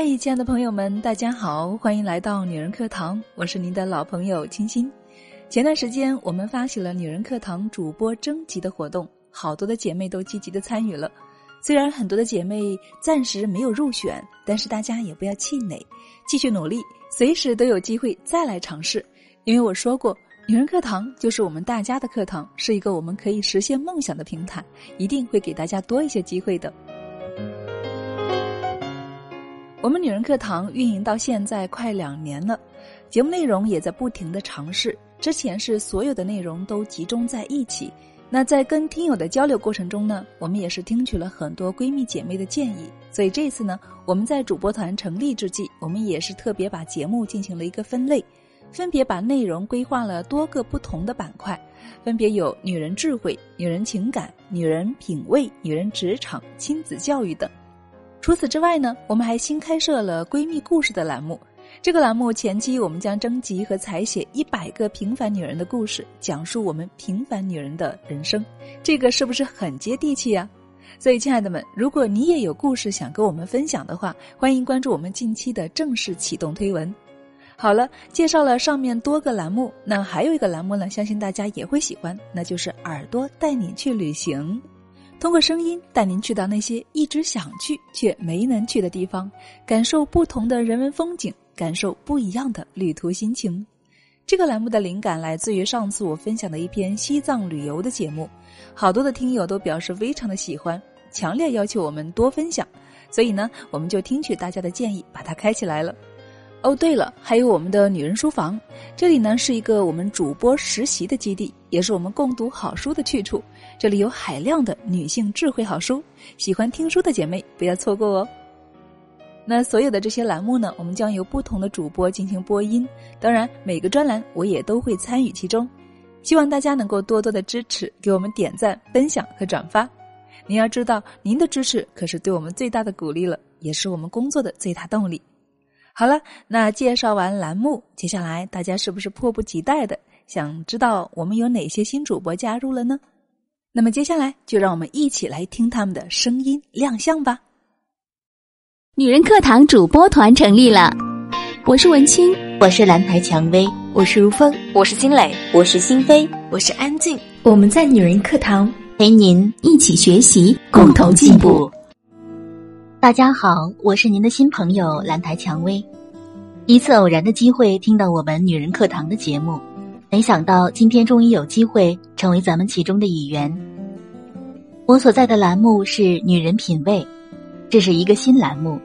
嗨，亲爱的朋友们，大家好，欢迎来到女人课堂，我是您的老朋友清新。前段时间我们发起了女人课堂主播征集的活动，好多的姐妹都积极的参与了。虽然很多的姐妹暂时没有入选，但是大家也不要气馁，继续努力，随时都有机会再来尝试。因为我说过，女人课堂就是我们大家的课堂，是一个我们可以实现梦想的平台，一定会给大家多一些机会的。我们女人课堂运营到现在快两年了，节目内容也在不停的尝试。之前是所有的内容都集中在一起，那在跟听友的交流过程中呢，我们也是听取了很多闺蜜姐妹的建议。所以这次呢，我们在主播团成立之际，我们也是特别把节目进行了一个分类，分别把内容规划了多个不同的板块，分别有女人智慧、女人情感、女人品味、女人职场、亲子教育等。除此之外呢，我们还新开设了“闺蜜故事”的栏目。这个栏目前期我们将征集和采写一百个平凡女人的故事，讲述我们平凡女人的人生。这个是不是很接地气呀？所以，亲爱的们，如果你也有故事想跟我们分享的话，欢迎关注我们近期的正式启动推文。好了，介绍了上面多个栏目，那还有一个栏目呢，相信大家也会喜欢，那就是耳朵带你去旅行。通过声音带您去到那些一直想去却没能去的地方，感受不同的人文风景，感受不一样的旅途心情。这个栏目的灵感来自于上次我分享的一篇西藏旅游的节目，好多的听友都表示非常的喜欢，强烈要求我们多分享。所以呢，我们就听取大家的建议，把它开起来了。哦，对了，还有我们的女人书房，这里呢是一个我们主播实习的基地，也是我们共读好书的去处。这里有海量的女性智慧好书，喜欢听书的姐妹不要错过哦。那所有的这些栏目呢，我们将由不同的主播进行播音，当然每个专栏我也都会参与其中。希望大家能够多多的支持，给我们点赞、分享和转发。您要知道，您的支持可是对我们最大的鼓励了，也是我们工作的最大动力。好了，那介绍完栏目，接下来大家是不是迫不及待的想知道我们有哪些新主播加入了呢？那么接下来就让我们一起来听他们的声音亮相吧。女人课堂主播团成立了，我是文清，我是蓝台蔷薇，我是如风，我是金磊，我是心飞，我是安静。我们在女人课堂陪您一起学习，共同进步。大家好，我是您的新朋友兰台蔷薇。一次偶然的机会听到我们女人课堂的节目，没想到今天终于有机会成为咱们其中的一员。我所在的栏目是女人品味，这是一个新栏目，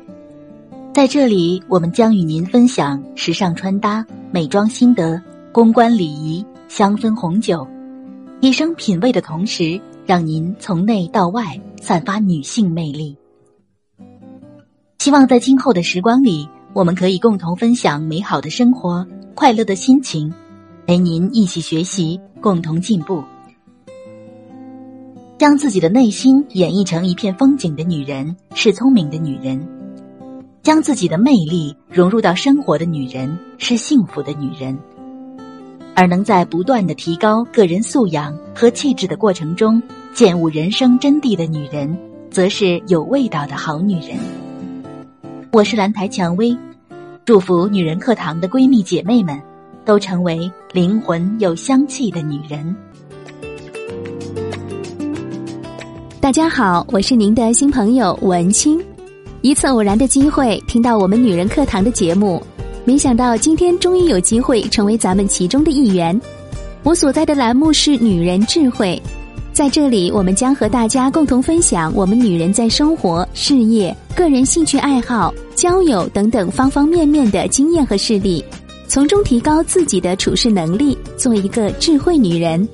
在这里我们将与您分享时尚穿搭、美妆心得、公关礼仪、香氛红酒，提升品味的同时，让您从内到外散发女性魅力。希望在今后的时光里，我们可以共同分享美好的生活、快乐的心情，陪您一起学习，共同进步。将自己的内心演绎成一片风景的女人是聪明的女人，将自己的魅力融入到生活的女人是幸福的女人，而能在不断的提高个人素养和气质的过程中，见悟人生真谛的女人，则是有味道的好女人。我是兰台蔷薇，祝福女人课堂的闺蜜姐妹们都成为灵魂有香气的女人。大家好，我是您的新朋友文清。一次偶然的机会听到我们女人课堂的节目，没想到今天终于有机会成为咱们其中的一员。我所在的栏目是女人智慧。在这里，我们将和大家共同分享我们女人在生活、事业、个人兴趣爱好、交友等等方方面面的经验和事例，从中提高自己的处事能力，做一个智慧女人。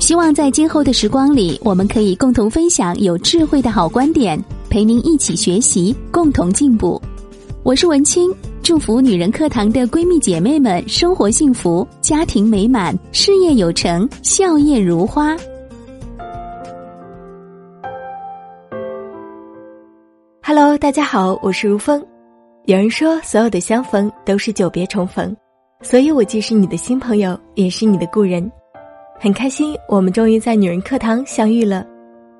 希望在今后的时光里，我们可以共同分享有智慧的好观点，陪您一起学习，共同进步。我是文清，祝福女人课堂的闺蜜姐妹们生活幸福，家庭美满，事业有成，笑靥如花。Hello，大家好，我是如风。有人说，所有的相逢都是久别重逢，所以我既是你的新朋友，也是你的故人。很开心，我们终于在女人课堂相遇了。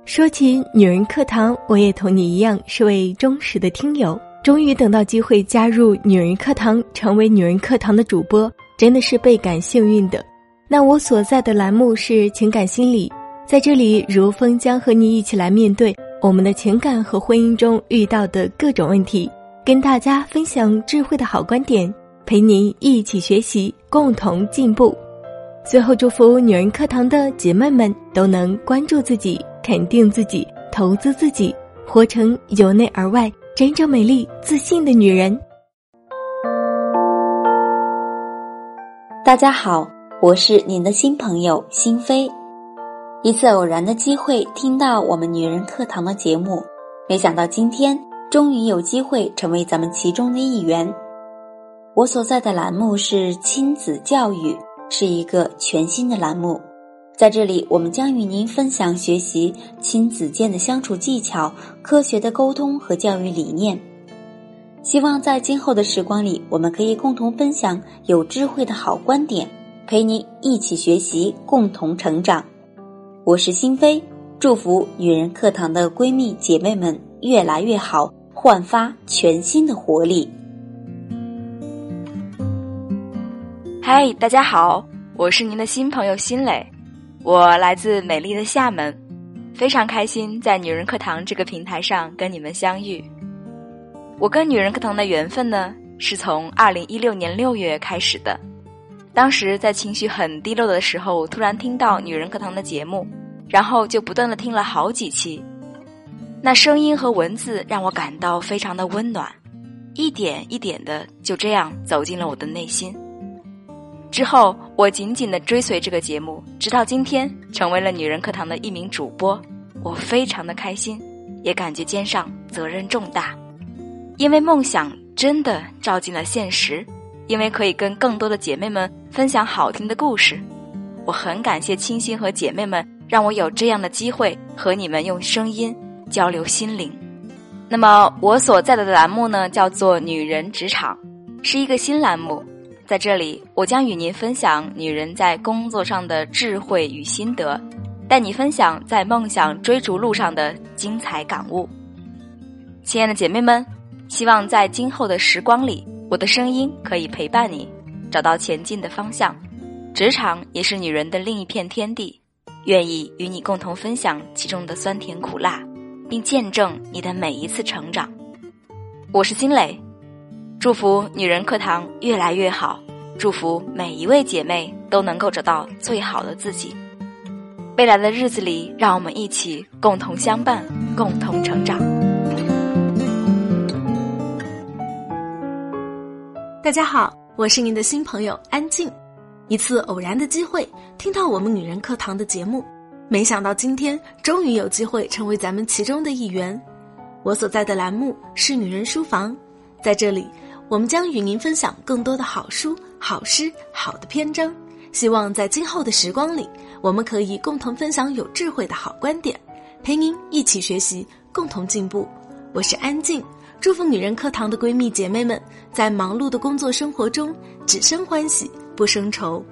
说起女人课堂，我也同你一样是位忠实的听友，终于等到机会加入女人课堂，成为女人课堂的主播，真的是倍感幸运的。那我所在的栏目是情感心理，在这里，如风将和你一起来面对我们的情感和婚姻中遇到的各种问题，跟大家分享智慧的好观点，陪您一起学习，共同进步。最后，祝福女人课堂的姐妹们都能关注自己，肯定自己，投资自己，活成由内而外。真正美丽、自信的女人。大家好，我是您的新朋友心飞。一次偶然的机会，听到我们女人课堂的节目，没想到今天终于有机会成为咱们其中的一员。我所在的栏目是亲子教育，是一个全新的栏目。在这里，我们将与您分享学习亲子间的相处技巧、科学的沟通和教育理念。希望在今后的时光里，我们可以共同分享有智慧的好观点，陪您一起学习，共同成长。我是心飞，祝福女人课堂的闺蜜姐妹们越来越好，焕发全新的活力。嗨，大家好，我是您的新朋友新磊。我来自美丽的厦门，非常开心在女人课堂这个平台上跟你们相遇。我跟女人课堂的缘分呢，是从二零一六年六月开始的。当时在情绪很低落的时候，突然听到女人课堂的节目，然后就不断的听了好几期。那声音和文字让我感到非常的温暖，一点一点的就这样走进了我的内心。之后，我紧紧的追随这个节目，直到今天成为了女人课堂的一名主播。我非常的开心，也感觉肩上责任重大，因为梦想真的照进了现实，因为可以跟更多的姐妹们分享好听的故事。我很感谢清新和姐妹们，让我有这样的机会和你们用声音交流心灵。那么，我所在的栏目呢，叫做“女人职场”，是一个新栏目。在这里，我将与您分享女人在工作上的智慧与心得，带你分享在梦想追逐路上的精彩感悟。亲爱的姐妹们，希望在今后的时光里，我的声音可以陪伴你，找到前进的方向。职场也是女人的另一片天地，愿意与你共同分享其中的酸甜苦辣，并见证你的每一次成长。我是金磊。祝福女人课堂越来越好，祝福每一位姐妹都能够找到最好的自己。未来的日子里，让我们一起共同相伴，共同成长。大家好，我是您的新朋友安静。一次偶然的机会，听到我们女人课堂的节目，没想到今天终于有机会成为咱们其中的一员。我所在的栏目是女人书房，在这里。我们将与您分享更多的好书、好诗、好的篇章，希望在今后的时光里，我们可以共同分享有智慧的好观点，陪您一起学习，共同进步。我是安静，祝福女人课堂的闺蜜姐妹们在忙碌的工作生活中只生欢喜，不生愁。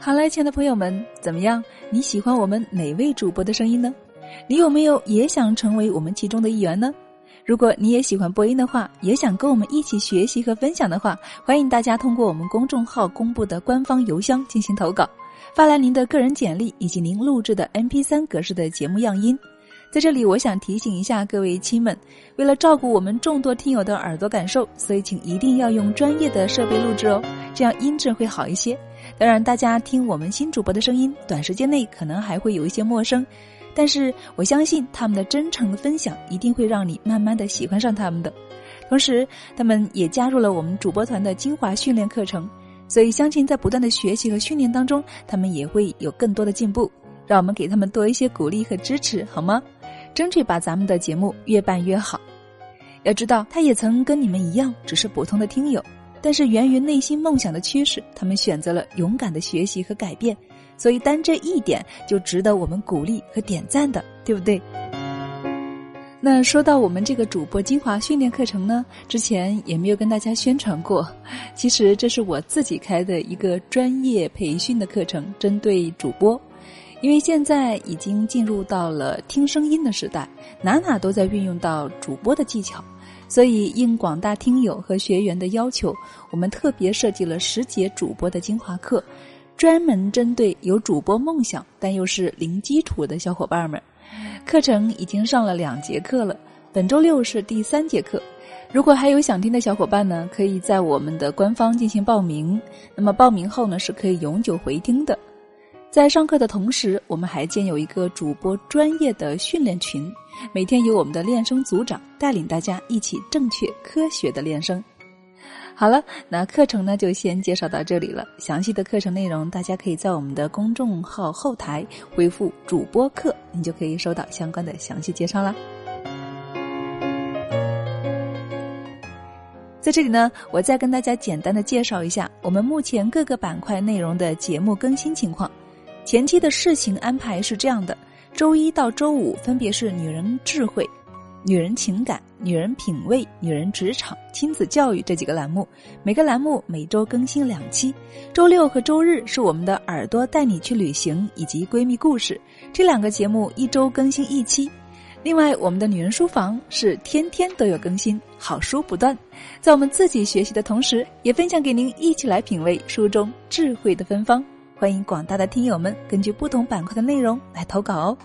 好了，亲爱的朋友们，怎么样？你喜欢我们哪位主播的声音呢？你有没有也想成为我们其中的一员呢？如果你也喜欢播音的话，也想跟我们一起学习和分享的话，欢迎大家通过我们公众号公布的官方邮箱进行投稿，发来您的个人简历以及您录制的 MP3 格式的节目样音。在这里，我想提醒一下各位亲们，为了照顾我们众多听友的耳朵感受，所以请一定要用专业的设备录制哦，这样音质会好一些。当然，大家听我们新主播的声音，短时间内可能还会有一些陌生。但是我相信他们的真诚的分享一定会让你慢慢的喜欢上他们的，同时他们也加入了我们主播团的精华训练课程，所以相信在不断的学习和训练当中，他们也会有更多的进步。让我们给他们多一些鼓励和支持，好吗？争取把咱们的节目越办越好。要知道，他也曾跟你们一样，只是普通的听友，但是源于内心梦想的驱使，他们选择了勇敢的学习和改变。所以，单这一点就值得我们鼓励和点赞的，对不对？那说到我们这个主播精华训练课程呢，之前也没有跟大家宣传过。其实这是我自己开的一个专业培训的课程，针对主播。因为现在已经进入到了听声音的时代，哪哪都在运用到主播的技巧，所以应广大听友和学员的要求，我们特别设计了十节主播的精华课，专门针对有主播梦想但又是零基础的小伙伴们。课程已经上了两节课了，本周六是第三节课。如果还有想听的小伙伴呢，可以在我们的官方进行报名。那么报名后呢，是可以永久回听的。在上课的同时，我们还建有一个主播专业的训练群，每天由我们的练声组长带领大家一起正确科学的练声。好了，那课程呢就先介绍到这里了。详细的课程内容，大家可以在我们的公众号后台回复“主播课”，你就可以收到相关的详细介绍啦。在这里呢，我再跟大家简单的介绍一下我们目前各个板块内容的节目更新情况。前期的事情安排是这样的：周一到周五分别是女人智慧、女人情感、女人品味、女人职场、亲子教育这几个栏目，每个栏目每周更新两期。周六和周日是我们的耳朵带你去旅行以及闺蜜故事，这两个节目一周更新一期。另外，我们的女人书房是天天都有更新，好书不断。在我们自己学习的同时，也分享给您，一起来品味书中智慧的芬芳。欢迎广大的听友们根据不同板块的内容来投稿哦。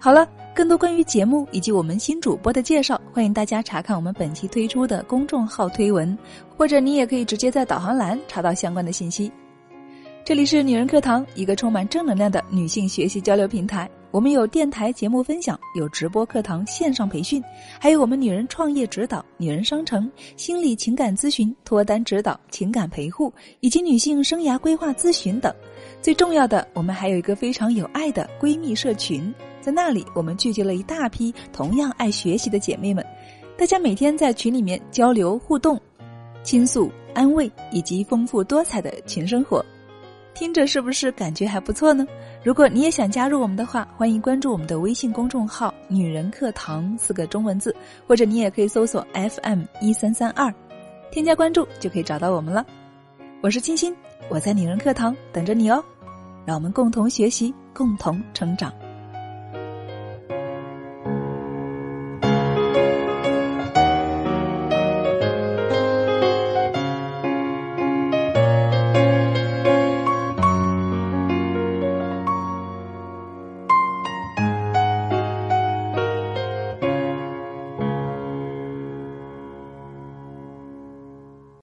好了，更多关于节目以及我们新主播的介绍，欢迎大家查看我们本期推出的公众号推文，或者你也可以直接在导航栏查到相关的信息。这里是女人课堂，一个充满正能量的女性学习交流平台。我们有电台节目分享，有直播课堂线上培训，还有我们女人创业指导、女人商城、心理情感咨询、脱单指导、情感陪护，以及女性生涯规划咨询等。最重要的，我们还有一个非常有爱的闺蜜社群，在那里我们聚集了一大批同样爱学习的姐妹们，大家每天在群里面交流互动、倾诉、安慰，以及丰富多彩的群生活。听着是不是感觉还不错呢？如果你也想加入我们的话，欢迎关注我们的微信公众号“女人课堂”四个中文字，或者你也可以搜索 FM 一三三二，添加关注就可以找到我们了。我是清新，我在女人课堂等着你哦，让我们共同学习，共同成长。